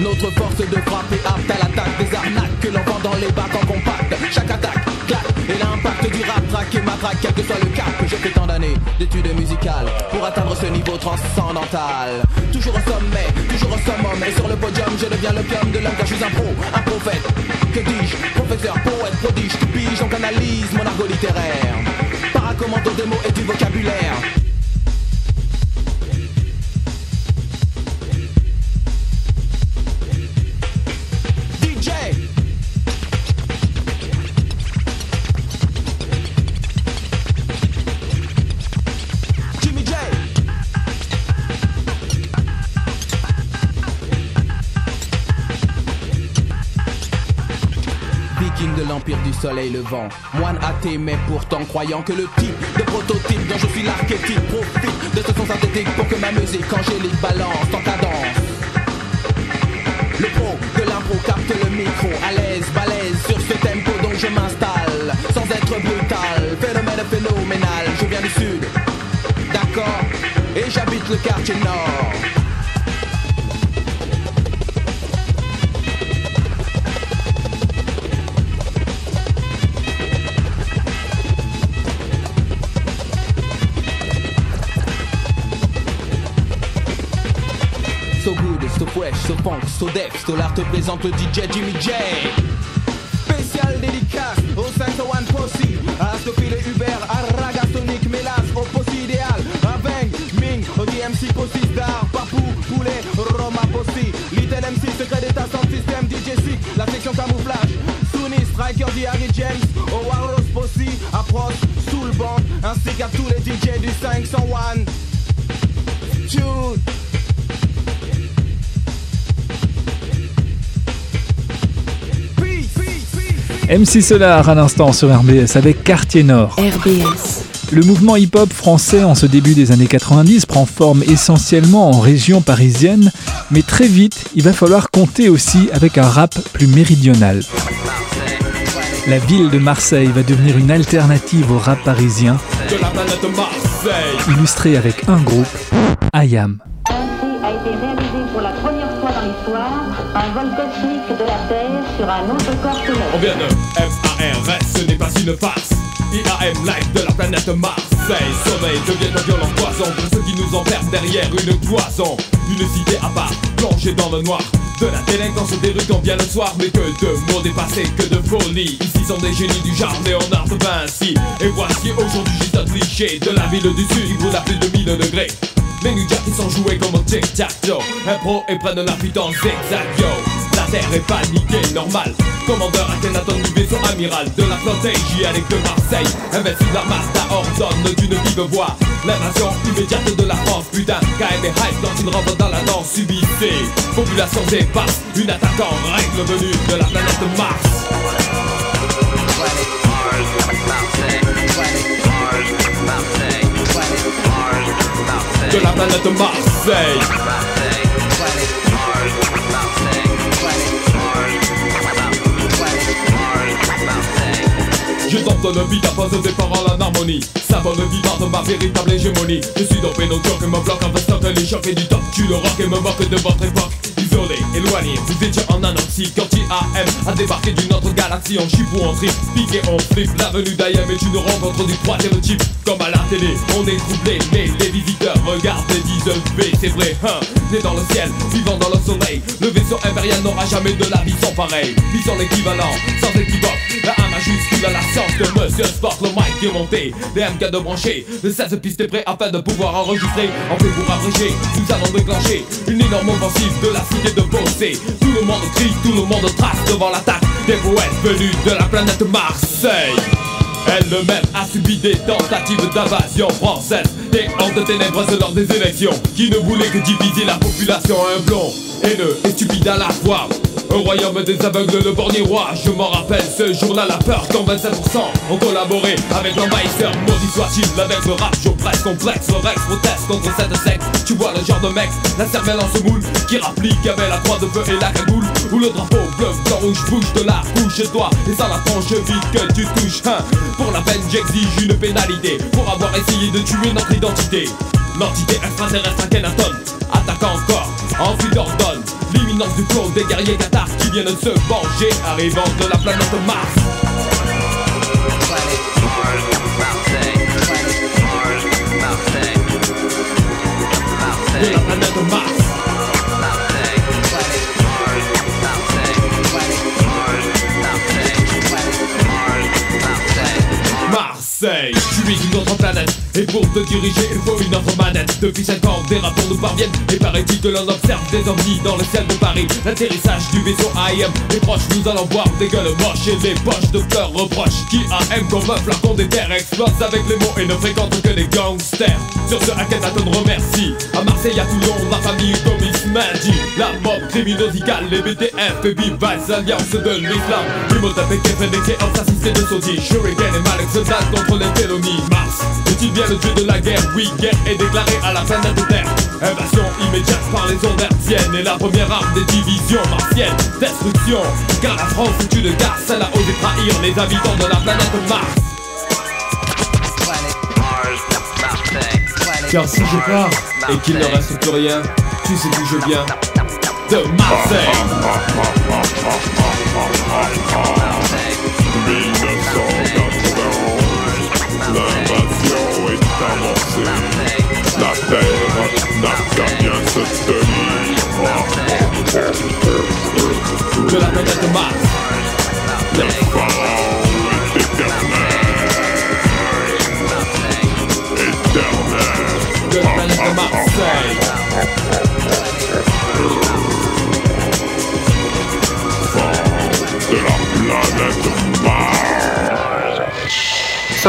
Speaker 20: Notre force de frappe est apte à l'attaque des arnaques que l'on vend dans les bacs en compact. Chaque attaque, quel que soit le cap. J'ai fait tant d'années d'études musicales pour atteindre ce niveau transcendantal. Toujours au sommet, toujours au summum, et sur le podium, je deviens l'opium de l'homme car je suis un pro, un prophète. Que dis-je? Professeur, poète, prodige, tu piges, donc analyse mon argot littéraire. Paracommando des mots et du vocabulaire. Soleil levant Moine athée mais pourtant croyant que le type de prototype dont je suis l'archétype Profite de ce son synthétique pour que ma musique angélique balance en cadence. Le pro de l'impro capte le micro À l'aise, balèze sur ce tempo donc je m'installe. Sans être brutal, phénomène phénoménal. Je viens du sud, d'accord Et j'habite le quartier nord so def Solar te présente le DJ Jimmy J. Spécial dédicace au 501 Posse À Sophie le Uber, à Ragasonic, Mélas, au Posse idéal. À Ming, au DMC Posse Star, Papou, Poulet, Roma Posse Little MC, secret d'état sans système, DJ Sick, la section camouflage Sunny, Striker, The Harry James, au Warlos Posse Approche, sous le banc, ainsi qu'à tous les DJ du 501 Tune
Speaker 11: MC Solar à l'instant sur RBS avec Quartier Nord.
Speaker 9: RBS.
Speaker 11: Le mouvement hip-hop français en ce début des années 90 prend forme essentiellement en région parisienne, mais très vite, il va falloir compter aussi avec un rap plus méridional. La ville de Marseille va devenir une alternative au rap parisien, illustré avec un groupe, IAM.
Speaker 22: Un.
Speaker 23: On vient de FARS, ce n'est pas une farce. IAM live de la planète Marseille. Sommeil devient un violent poison pour ceux qui nous enferment derrière une cloison. Une cité à part, plongée dans le noir. De la délinquance des rues quand vient le soir, mais que de mots dépassés, que de folie. Ici sont des génies du genre Léonard de Vinci. Et voici aujourd'hui juste un cliché de la ville du sud qui brûle à plus de 1000 degrés. Les Jack qui sont joués comme au tic-tac-toe Impro et prennent la fuite en zigzag yo terre est paniquée, normal. Commandeur Akhenaton du vaisseau amiral De la flotte hygiénique de Marseille. Invincible Armada ordonne d'une vive voix. L'invasion immédiate de la France Putain, KM et hype quand ils rentrent dans la danse subissée Population dépasse, une attaque en règle venue de la planète Mars. De la planète Marseille. Tente de vie des paroles en harmonie. Savonne vivant de ma véritable hégémonie. Je suis nos jokes et me bloque en vestant les chocs et du top Tu le rock et me moque de votre époque Isolé, éloigné, vous étiez en anoxie Quand IAM a débarqué d'une autre galaxie En chip ou en trip, piqué on flip. L'avenue d'IAM est une rencontre du troisième type. Comme à la télé, on est troublé Mais les visiteurs regardent et disent V. C'est vrai, hein, né dans le ciel, vivant dans le soleil Le vaisseau impérial n'aura jamais de la vie sans pareil Vie sans équivalent, sans équivoque La A majuscule à la science de Monsieur Sport Le mic est monté, les MK de brancher Le 16 pistes est prêt afin de pouvoir enregistrer. En fait pour abréger, nous allons déclencher Une énorme offensive de la cité de Bossé Tout le monde crie, tout le monde trace devant l'attaque Des poètes venus de la planète Marseille. Elle-même a subi des tentatives d'invasion française Des hordes ténébreuses lors des élections. Qui ne voulaient que diviser la population Un blond, haineux et stupide à la fois. Un royaume des aveugles, le bornier roi. Je m'en rappelle ce jour-là, la peur quand 27% ont collaboré avec l'envahisseur Maudit soit-il avec le rap, jour presque complexe. Le Rex proteste contre cette secte. Tu vois le genre de mec, la cervelle en semoule Qui rapplique avec la croix de feu et la cagoule. Ou le drapeau bleu, blanc, rouge, bouge de la couche chez toi. Et ça la tranche vite que tu touches hein. Pour la peine j'exige une pénalité. Pour avoir essayé de tuer notre identité L'entité extraterrestre à Kenaton Attaque encore, envie d'ordonne. L'imminence du tour des guerriers cathares Qui viennent se venger Arrivant de la planète Mars. De la planète Mars. Marseille, tu es d'une autre planète Et pour te diriger il faut une autre manette. Depuis 5 ans des rapports nous parviennent. Et paraît-il que l'on observe des ovnis dans le ciel de Paris. L'atterrissage du vaisseau AM Les proches nous allons voir des gueules moches Et des poches de fleurs reproches. Qui AM comme un flacon des terres Explose avec les mots et ne fréquente que les gangsters. Sur ce Akhenaton remercie. À Marseille, à Toulon, la famille Gomis Madi La mob criminosicale, les BTF Et Vivas, alliance de l'islam. Imhotep et Kéops assistés de Saudi Shuriken et Malek se contre les Télonies Mars bien le dieu de la guerre. Oui, guerre est déclarée à la planète Terre Invasion immédiate par les ondes hertziennes Et la première arme des divisions martiennes. Destruction, car la France est une garce Elle a osé trahir les habitants de la planète Mars. Car si je pars et qu'il ne reste plus rien Tu sais d'où je viens. De Marseille
Speaker 24: L'invasion est avancée. La terre n'a qu'à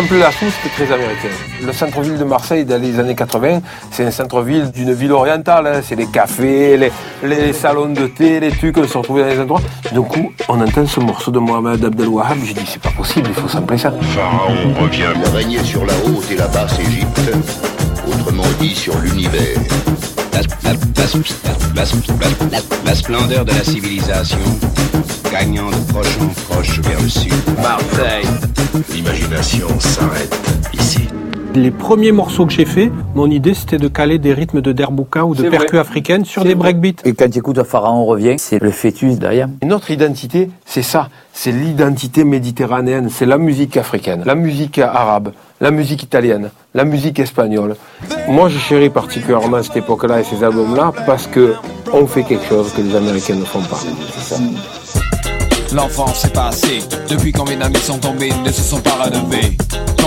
Speaker 23: de la
Speaker 25: sauce, c'était très américain. Le centre-ville de Marseille, dans les années 80, c'est un centre-ville d'une ville orientale. hein. C'est les cafés, les, les salons de thé, les trucs, on se retrouve dans les endroits. Du coup, on entend ce morceau de Mohamed Abdel Wahab. J'ai dit, c'est pas possible, il faut sampler ça.
Speaker 26: Pharaon revient. Il régnait sur la haute et la basse Égypte, autrement dit sur l'univers.
Speaker 27: La, la- la- la- la- la- la splendeur de la civilisation, gagnant de proche en proche vers le sud.
Speaker 26: Marseille. L'imagination s'arrête ici.
Speaker 25: Les premiers morceaux que j'ai faits, mon idée c'était de caler des rythmes de derbouka ou de percus africaines sur des breakbeats.
Speaker 28: Et quand tu écoutes Pharaon revient, c'est le fœtus derrière.
Speaker 25: Et Notre identité, c'est ça, c'est l'identité méditerranéenne, c'est la musique africaine, la musique arabe, la musique italienne, la musique espagnole. Moi, je chéris particulièrement cette époque-là et ces albums-là parce que on fait quelque chose que les Américains ne font pas.
Speaker 23: L'enfance est passée, depuis combien d'amis sont tombés, ne se sont pas relevés.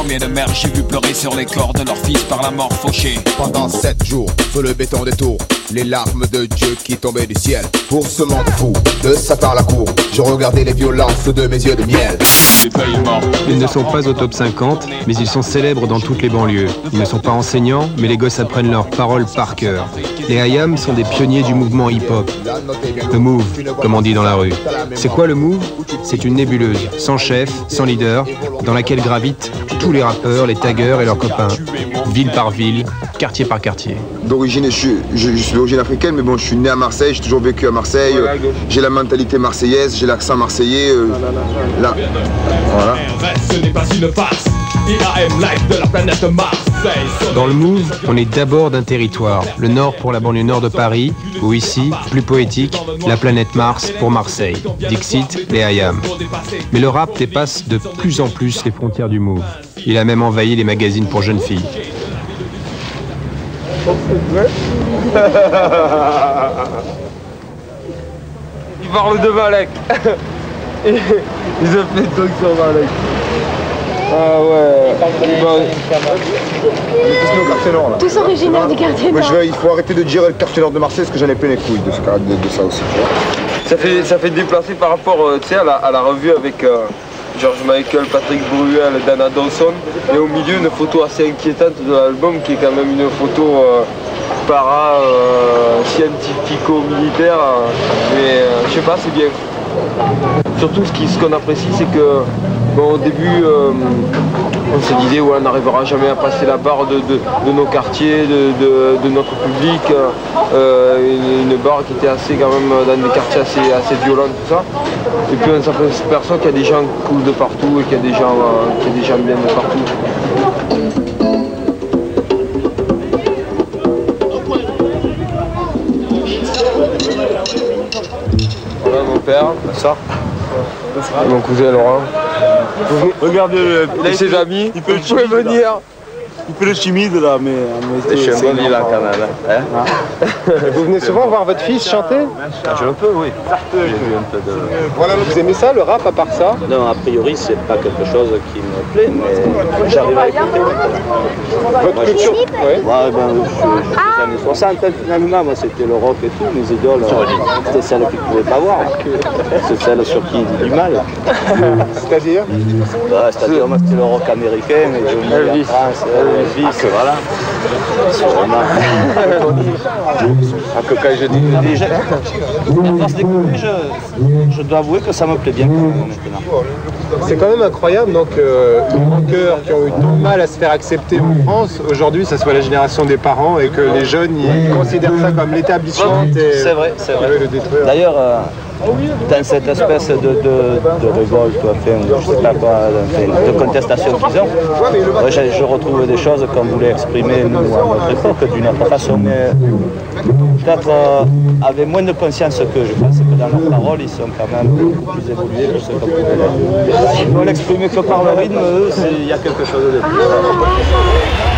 Speaker 23: Combien de mères j'ai vu pleurer sur les corps de leurs fils par la mort fauchée.
Speaker 29: Pendant sept jours, sous le béton des tours, les larmes de Dieu qui tombaient du ciel. Pour ce monde fou, de Satan la cour, je regardais les violences de mes yeux de miel.
Speaker 30: Ils ne sont pas au top 50, mais ils sont célèbres dans toutes les banlieues. Ils ne sont pas enseignants, mais les gosses apprennent leurs paroles par cœur. Les Hayam sont des pionniers du mouvement hip-hop. Le move, comme on dit dans la rue. C'est quoi le move? C'est une nébuleuse, sans chef, sans leader, dans laquelle gravitent tous les rappeurs, les taggers et leurs copains. Ville par ville, quartier par quartier.
Speaker 31: D'origine, je, suis- je- je suis d'origine africaine, mais bon, je suis né à Marseille, j'ai toujours vécu à Marseille. J'ai la mentalité marseillaise, j'ai l'accent marseillais. euh, là, voilà.
Speaker 32: Ce n'est pas une farce. IAM Live de la planète Marseille.
Speaker 30: Dans le Move, on est d'abord d'un territoire. Le nord pour la banlieue nord de Paris, ou ici, plus poétique, la planète Mars pour Marseille. Dixit, les Hayam. Mais le rap dépasse de plus en plus les frontières du Move. Il a même envahi les magazines pour jeunes filles.
Speaker 33: Il parle de Malek. Ils ont fait donc sur Malek. Ah ouais. Va-
Speaker 31: Tous
Speaker 34: originaires du quartier nord.
Speaker 31: je vais- il faut arrêter de dire le quartier nord de Marseille parce que j'en ai plein les couilles de, ce, cas- de, de ça aussi.
Speaker 33: Ça fait, ça fait déplacer par rapport euh, tu sais, à, la, à la revue avec euh, George Michael, Patrick Bruel, Dana Dawson. Et au milieu, une photo assez inquiétante de l'album qui est quand même une photo euh, para euh, scientifico-militaire. mais euh, je sais pas, c'est bien. Surtout ce qu'on apprécie, c'est que bon, au début, euh, on s'est dit ouais, on n'arrivera jamais à passer la barre de, nos quartiers, de, notre public. euh, une, barre qui était assez quand même dans des quartiers assez, assez violents, tout ça. Et puis on s'aperçoit qu'il y a des gens cool de partout et qu'il y a des gens, euh, qu'il y a des gens bien de partout. Voilà mon père, ma soeur, mon cousin Laurent.
Speaker 35: Regardez
Speaker 33: Et ses amis,
Speaker 35: il peut
Speaker 33: vous pouvez venir.
Speaker 35: Il peut le timide là, mais. mais
Speaker 33: Je suis un bon là quand même. hein.
Speaker 36: Vous venez souvent voir votre fils chanter
Speaker 33: Je le peux, oui. Un peu de...
Speaker 36: Voilà, vous aimez ça, le rap, à part ça
Speaker 37: Non, a priori, c'est pas quelque chose qui me plaît, mais j'arrive à écouter.
Speaker 36: Votre
Speaker 37: Moi, je-
Speaker 36: culture Ouais.
Speaker 37: Ouais, ben, je- je- les années 60, hein, finalement, moi, c'était le rock et tout. Mes idoles, euh, c'était celles qu'ils ne pouvaient pas voir. C'est celles sur qui il dit du mal.
Speaker 36: C'est-à-dire
Speaker 37: Ouais, C'est-à-dire, moi, c'était le rock américain, mais Johnny
Speaker 33: Elvis.
Speaker 37: en France, euh, Elvis, voilà. C'est vraiment...
Speaker 33: Ah, que quand je dis
Speaker 37: je- à force d'écouter, je, je dois avouer que ça me plaît bien quand même, maintenant.
Speaker 36: C'est quand même incroyable, donc, euh, les rockers qui ont eu du mal à se faire accepter en France, aujourd'hui, ça soit la génération des parents et que les jeunes, ils considèrent ça comme l'établissement. et-
Speaker 37: C'est vrai, c'est
Speaker 36: qui
Speaker 37: vrai.
Speaker 36: veut le détruire.
Speaker 37: D'ailleurs, euh, dans cette espèce de, révolte, de contestation qu'ils ont, je, retrouve des choses qu'on voulait exprimer, nous, à notre époque, d'une autre façon, mais peut-être euh, avec moins de conscience que je pense que dans leurs paroles, ils sont quand même beaucoup plus évolués que ce qu'on pouvait. Ils vont l'exprimer que par le rythme, il y a quelque chose de plus.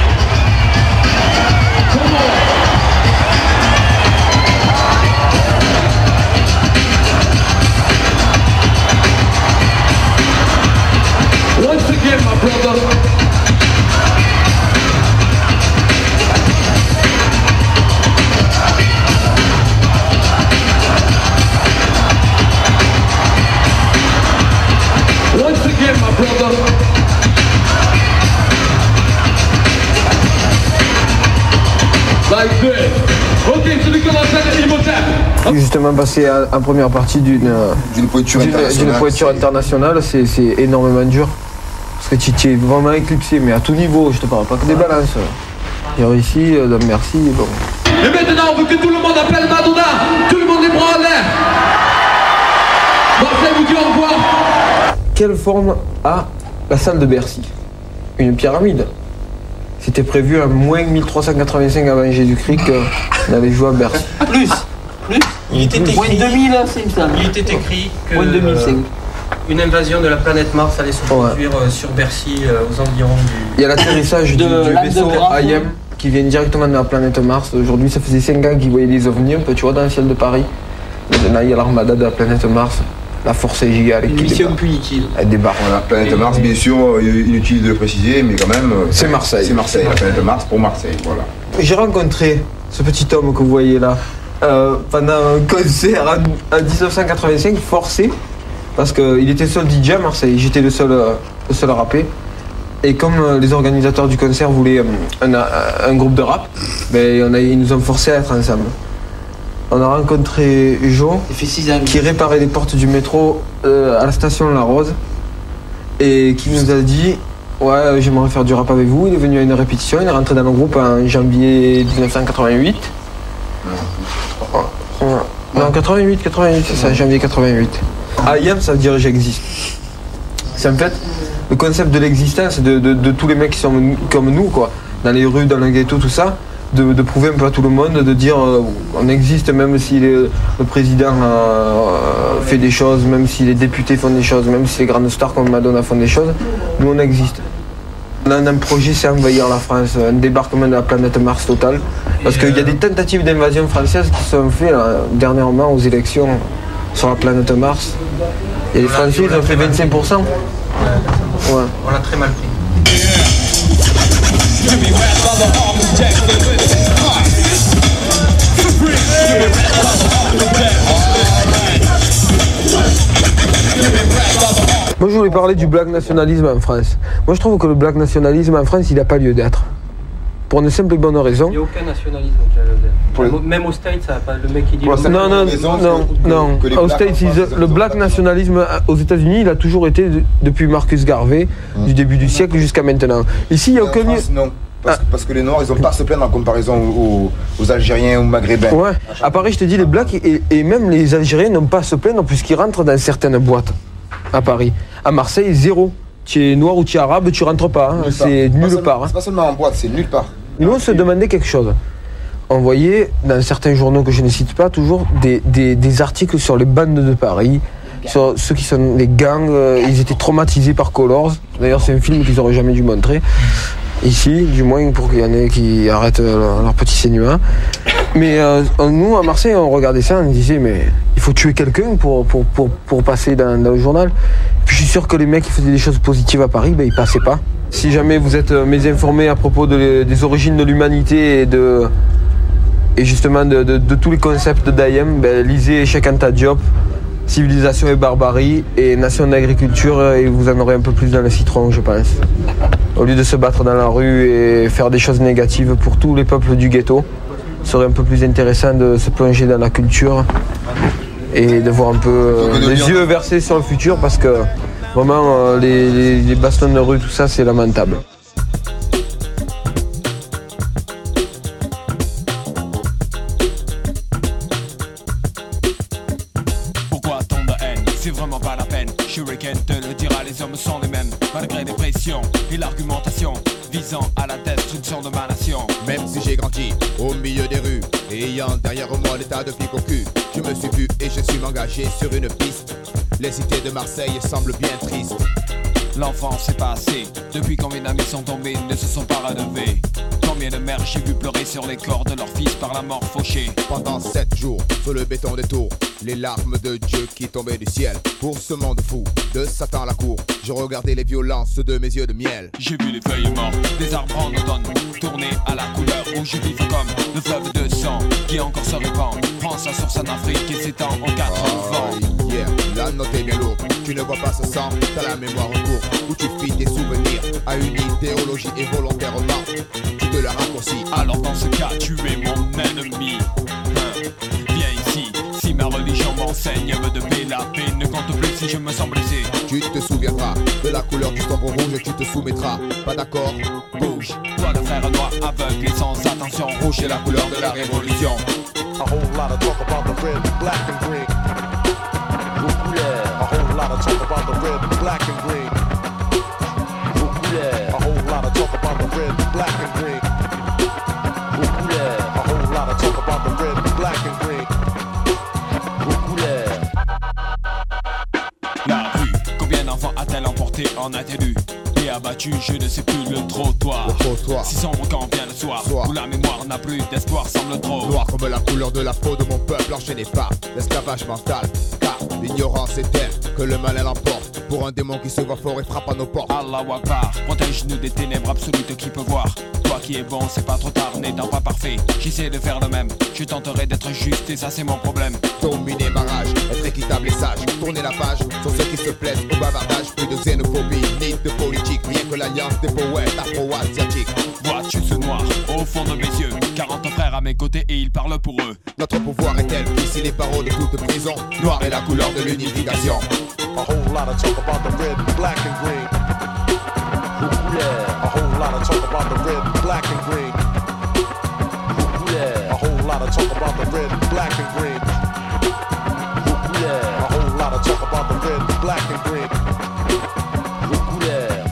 Speaker 33: Justement, passer en première partie d'une
Speaker 31: d'une pointure
Speaker 33: d'une-
Speaker 31: internationale.
Speaker 33: pointure internationale, c'est c'est énormément dur. Parce que tu tu es vraiment éclipsé, mais à tout niveau, je te parle pas que des balances. J'ai réussi, euh, merci. Bon.
Speaker 23: Et maintenant, on veut que tout le monde appelle Madonna. Tout le monde les bras en l'air. Marseille vous dit au revoir.
Speaker 33: Quelle forme a la salle de Bercy? Une pyramide. C'était prévu à moins 1385 avant Jésus-Christ qu'on allait jouer à Bercy.
Speaker 38: Plus Plus Il était écrit,
Speaker 33: Moins 2000, c'est il
Speaker 38: était écrit que
Speaker 33: Moins 2005.
Speaker 38: euh, une invasion de la planète Mars allait se produire euh, sur Bercy euh, aux environs du...
Speaker 33: Il y a l'atterrissage du,
Speaker 38: De
Speaker 33: du
Speaker 38: l'âme
Speaker 33: vaisseau IM qui vient directement de la planète Mars. Aujourd'hui, ça faisait 5 ans qu'ils voyaient les ovnis un peu, tu vois, dans le ciel de Paris. Maintenant, il y a l'armada de la planète Mars, la force gigale qui débarque.
Speaker 38: punitive.
Speaker 33: Elle débarque.
Speaker 31: La planète Mars, bien sûr, euh, inutile de le préciser, mais quand même. euh,
Speaker 33: C'est Marseille.
Speaker 31: C'est Marseille, la planète Mars pour Marseille, voilà.
Speaker 33: J'ai rencontré ce petit homme que vous voyez là euh, pendant un concert en, en 1985 forcé parce qu'il était seul DJ à Marseille. J'étais le seul, euh, le seul à rapper. Et comme euh, les organisateurs du concert voulaient un, un groupe de rap, ben, on a- ils nous ont forcé à être ensemble. On a rencontré Jo qui réparait les portes du métro à la station La Rose et qui nous a dit Ouais, j'aimerais faire du rap avec vous. Il est venu à une répétition, il est rentré dans le groupe en janvier 1988. Non, 88, 88, c'est ça, janvier 88. IAM, ça veut dire j'existe. C'est en fait le concept de l'existence de, de- de tous les mecs qui sont comme nous, quoi, dans les rues, dans le ghetto, tout ça, de, de prouver un peu à tout le monde, de dire euh, on existe même si les- le président euh, fait des choses, même si les députés font des choses, même si les grandes stars comme Madonna font des choses, nous on existe. On a un projet, c'est envahir la France, un débarquement de la planète Mars total. Parce qu'il y a des tentatives d'invasion française qui sont faites là, dernièrement aux élections sur la planète Mars. Et les Français, ils ont fait 25%. Ouais.
Speaker 38: On l'a très mal pris.
Speaker 33: Moi, je voulais parler du black nationalisme en France. Moi, je trouve que le black nationalisme en France, il n'a pas lieu d'être. Pour une simple et bonne raison.
Speaker 38: Il n'y a aucun nationalisme qui a le dé. Même au States, ça a pas le mec qui dit.
Speaker 33: Non, non, non, non.
Speaker 38: que les
Speaker 33: Aux
Speaker 38: blacks
Speaker 33: States, ils- le black nationalisme aux États-Unis, il a toujours été de- depuis Marcus Garvey, du début du siècle jusqu'à maintenant. Ici, il n'y a aucun lieu.
Speaker 31: France, non. Parce, parce que les Noirs, ils ont pas à se plaindre en comparaison aux, aux- aux Algériens ou Maghrébins.
Speaker 33: Ouais. À Paris, je te dis, les blacks et, et même les Algériens n'ont pas à se plaindre puisqu'ils rentrent dans certaines boîtes à Paris. À Marseille, zéro. Tu es noir ou tu es arabe, tu rentres pas. hein.
Speaker 31: Nulle part.
Speaker 33: C'est nulle part. hein.
Speaker 31: C'est pas seulement en boîte, c'est nulle part.
Speaker 33: Nous, on se demandait quelque chose. On voyait dans certains journaux que je ne cite pas toujours des, des- des articles sur les bandes de Paris, sur ceux qui sont les gangs. euh, ils étaient traumatisés par Colors. D'ailleurs, c'est un film qu'ils auraient jamais dû montrer. Ici, du moins pour qu'il y en ait qui arrêtent euh, leur, leur petit cinéma. Mais euh, nous, à Marseille, on regardait ça, on disait, mais il faut tuer quelqu'un pour, pour, pour, pour passer dans, dans le journal. Puis je suis sûr que les mecs qui faisaient des choses positives à Paris, ben, ils passaient pas. Si jamais vous êtes euh, mésinformé à propos de- des origines de l'humanité et de et justement de, de- de tous les concepts d'IM, ben, lisez Cheikh Anta Diop, Civilisation et barbarie et Nation d'agriculture euh, et vous en aurez un peu plus dans le citron, je pense. Au lieu de se battre dans la rue et faire des choses négatives pour tous les peuples du ghetto, ce serait un peu plus intéressant de se plonger dans la culture et de voir un peu euh, les yeux versés sur le futur parce que vraiment euh, les, les, les bastons de rue, tout ça, c'est lamentable.
Speaker 23: Pourquoi tant de haine? C'est vraiment pas la peine. Shuriken te le dira, les hommes sont les mêmes. Malgré les pressions et l'argumentation visant à la destruction de ma nation.
Speaker 29: Même si j'ai grandi au milieu des rues ayant derrière moi l'état de flic au cul, je me suis vu et je suis engagé sur une piste. Les cités de Marseille semblent bien tristes.
Speaker 23: L'enfance est passée. Depuis combien d'amis sont tombés, ne se sont pas relevés. Combien de mères j'ai vu pleurer sur les corps de leurs fils par la mort fauchée.
Speaker 29: Pendant sept jours, sur le béton des tours, les larmes de Dieu qui tombaient du ciel. Pour ce monde fou, de Satan à la cour, je regardais les violences de mes yeux de miel.
Speaker 23: J'ai vu les feuilles mortes des arbres en automne tourner à la couleur rouge vive comme le fleuve de sang qui encore se répand. Prends sa source en Afrique et s'étend en quatre vents.
Speaker 29: Ah, Yeah, la note est bien lourde. Tu ne vois pas ce sang, t'as la mémoire en cours. Où tu fies tes souvenirs à une idéologie et volontairement, la raccourcis.
Speaker 23: Alors dans ce cas, tu es mon ennemi. Hein, Viens ici, m'enseigne me de paix la peine ne compte plus si je me sens blessé
Speaker 29: Tu te souviendras de la couleur du tambour rouge et tu te soumettras. Pas d'accord?
Speaker 23: Bouge, toi le frère noir aveugle et sans attention
Speaker 29: Rouge est la couleur de la révolution.
Speaker 39: A whole lot of talk about the red, black and green. Vos couleurs. A whole lot of talk about the red, black and green. Vos couleurs. A whole lot of talk about the red, black and green.
Speaker 23: Combien d'enfants a-t-elle emporté en atterru et abattu, je ne sais plus le trottoir.
Speaker 29: Le trottoir.
Speaker 23: Si sombre quand vient le soir,
Speaker 29: Soir.
Speaker 23: où la mémoire n'a plus d'espoir, semble trop.
Speaker 29: Noir comme la couleur de la peau de mon peuple, enchaîné par l'esclavage mental. Car l'ignorance est telle que le mal elle emporte. Pour un démon qui se voit fort et frappe à nos portes.
Speaker 23: Allah Akbar, protège-nous des ténèbres absolues qui peut voir. Toi qui es bon, c'est pas trop tard, n'étant pas parfait. J'essaie de faire le même, je tenterai d'être juste et ça c'est mon problème.
Speaker 29: Dominer ma rage, être équitable et sage. Tourner la page sur ceux qui se plaisent au bavardage. Plus de xénophobie, ni de politique. Rien que l'alliance des poètes afro-asiatiques.
Speaker 23: Vois-tu ce noir au fond de mes yeux 40 frères à mes côtés et ils parlent pour eux.
Speaker 29: Notre pouvoir est tel qu'ici les de toute prison. Noir est la couleur de l'unification.
Speaker 39: A whole lot of talk about the red, black and green. Vos couleurs. A whole lot of talk about the red, black and green. Vos couleurs. A whole lot of talk about the red, black and green. A whole lot of talk about the red, black and green.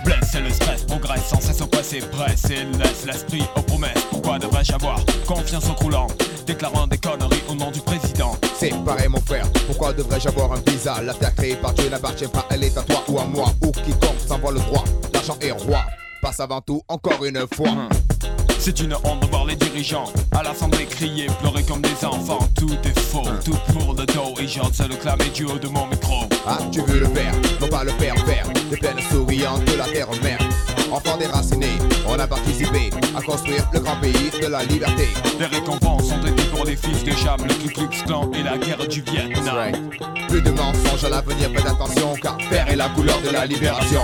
Speaker 23: Blesse le stress, progresse sans cesse oppressé, presse et laisse l'esprit aux promesses. Pourquoi devrais-je avoir confiance au croulant, déclarant des conneries au nom du président?
Speaker 29: C'est pareil mon frère, pourquoi devrais-je avoir un visa? La terre créée par Dieu n'appartient pas, elle est à toi ou à moi. Ou quiconque s'envoie le droit, l'argent est roi Passe avant tout, encore une fois
Speaker 23: C'est une honte de voir les dirigeants à l'assemblée crier, pleurer comme des enfants. Tout est faux, tout pour le dos. Et j'ose le clamer du haut de mon micro.
Speaker 29: Ah, tu veux le faire, non pas le faire faire. Des plaines souriantes de la terre-mère Enfants déracinés, on a participé à construire le grand pays de la liberté.
Speaker 23: Les récompenses sont été pour les fils de Cham, le Ku Klux Klan et la guerre du Vietnam.
Speaker 29: Plus de mensonges à l'avenir, faites attention Car vert est la couleur de la libération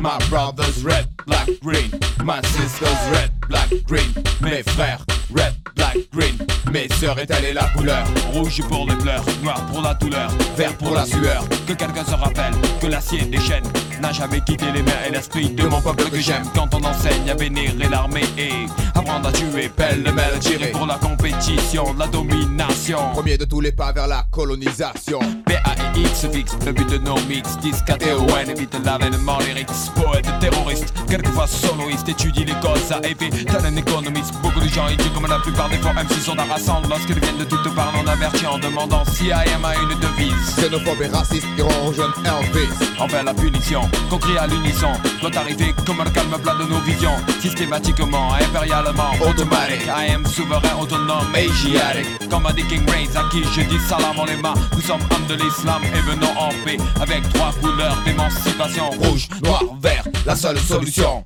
Speaker 23: My brothers red, black, green. My sisters red, black, green. Mes frères red, black, green. Mes sœurs étalent la couleur. Rouge pour les pleurs, noir pour la douleur, vert pour la sueur. Que quelqu'un se rappelle que l'acier des chaînes n'a jamais quitté les mains et l'esprit de mon peuple que j'aime. Quand on enseigne à vénérer l'armée et apprendre à tuer, pelle mêle, tirer pour la compétition, la domination.
Speaker 29: Premier de tous les pas vers la colonisation.
Speaker 23: PAIX fixe le but de nos mix Discatéoen évite l'avènement lyrics Poète terroriste, quelquefois soloiste Étudie les causes à effet, tel un économiste Beaucoup de gens idiots comme la plupart des faux MC sont harassants. Lorsqu'ils viennent de toutes parts en averti En demandant si IM a une devise.
Speaker 29: Xénophobes et racistes iront rejoindre Elvis.
Speaker 23: Envers la punition, qu'on crie à l'unisson Doit arriver comme un calme plat de nos visions Systématiquement, impérialement, automatique. I am souverain, autonome, asiatique Comme a dit King Reigns à qui je dis salam en les mains. Nous sommes hommes de l'islam et venons en paix Avec trois couleurs d'émancipation. Rouge, noir, vert, la seule solution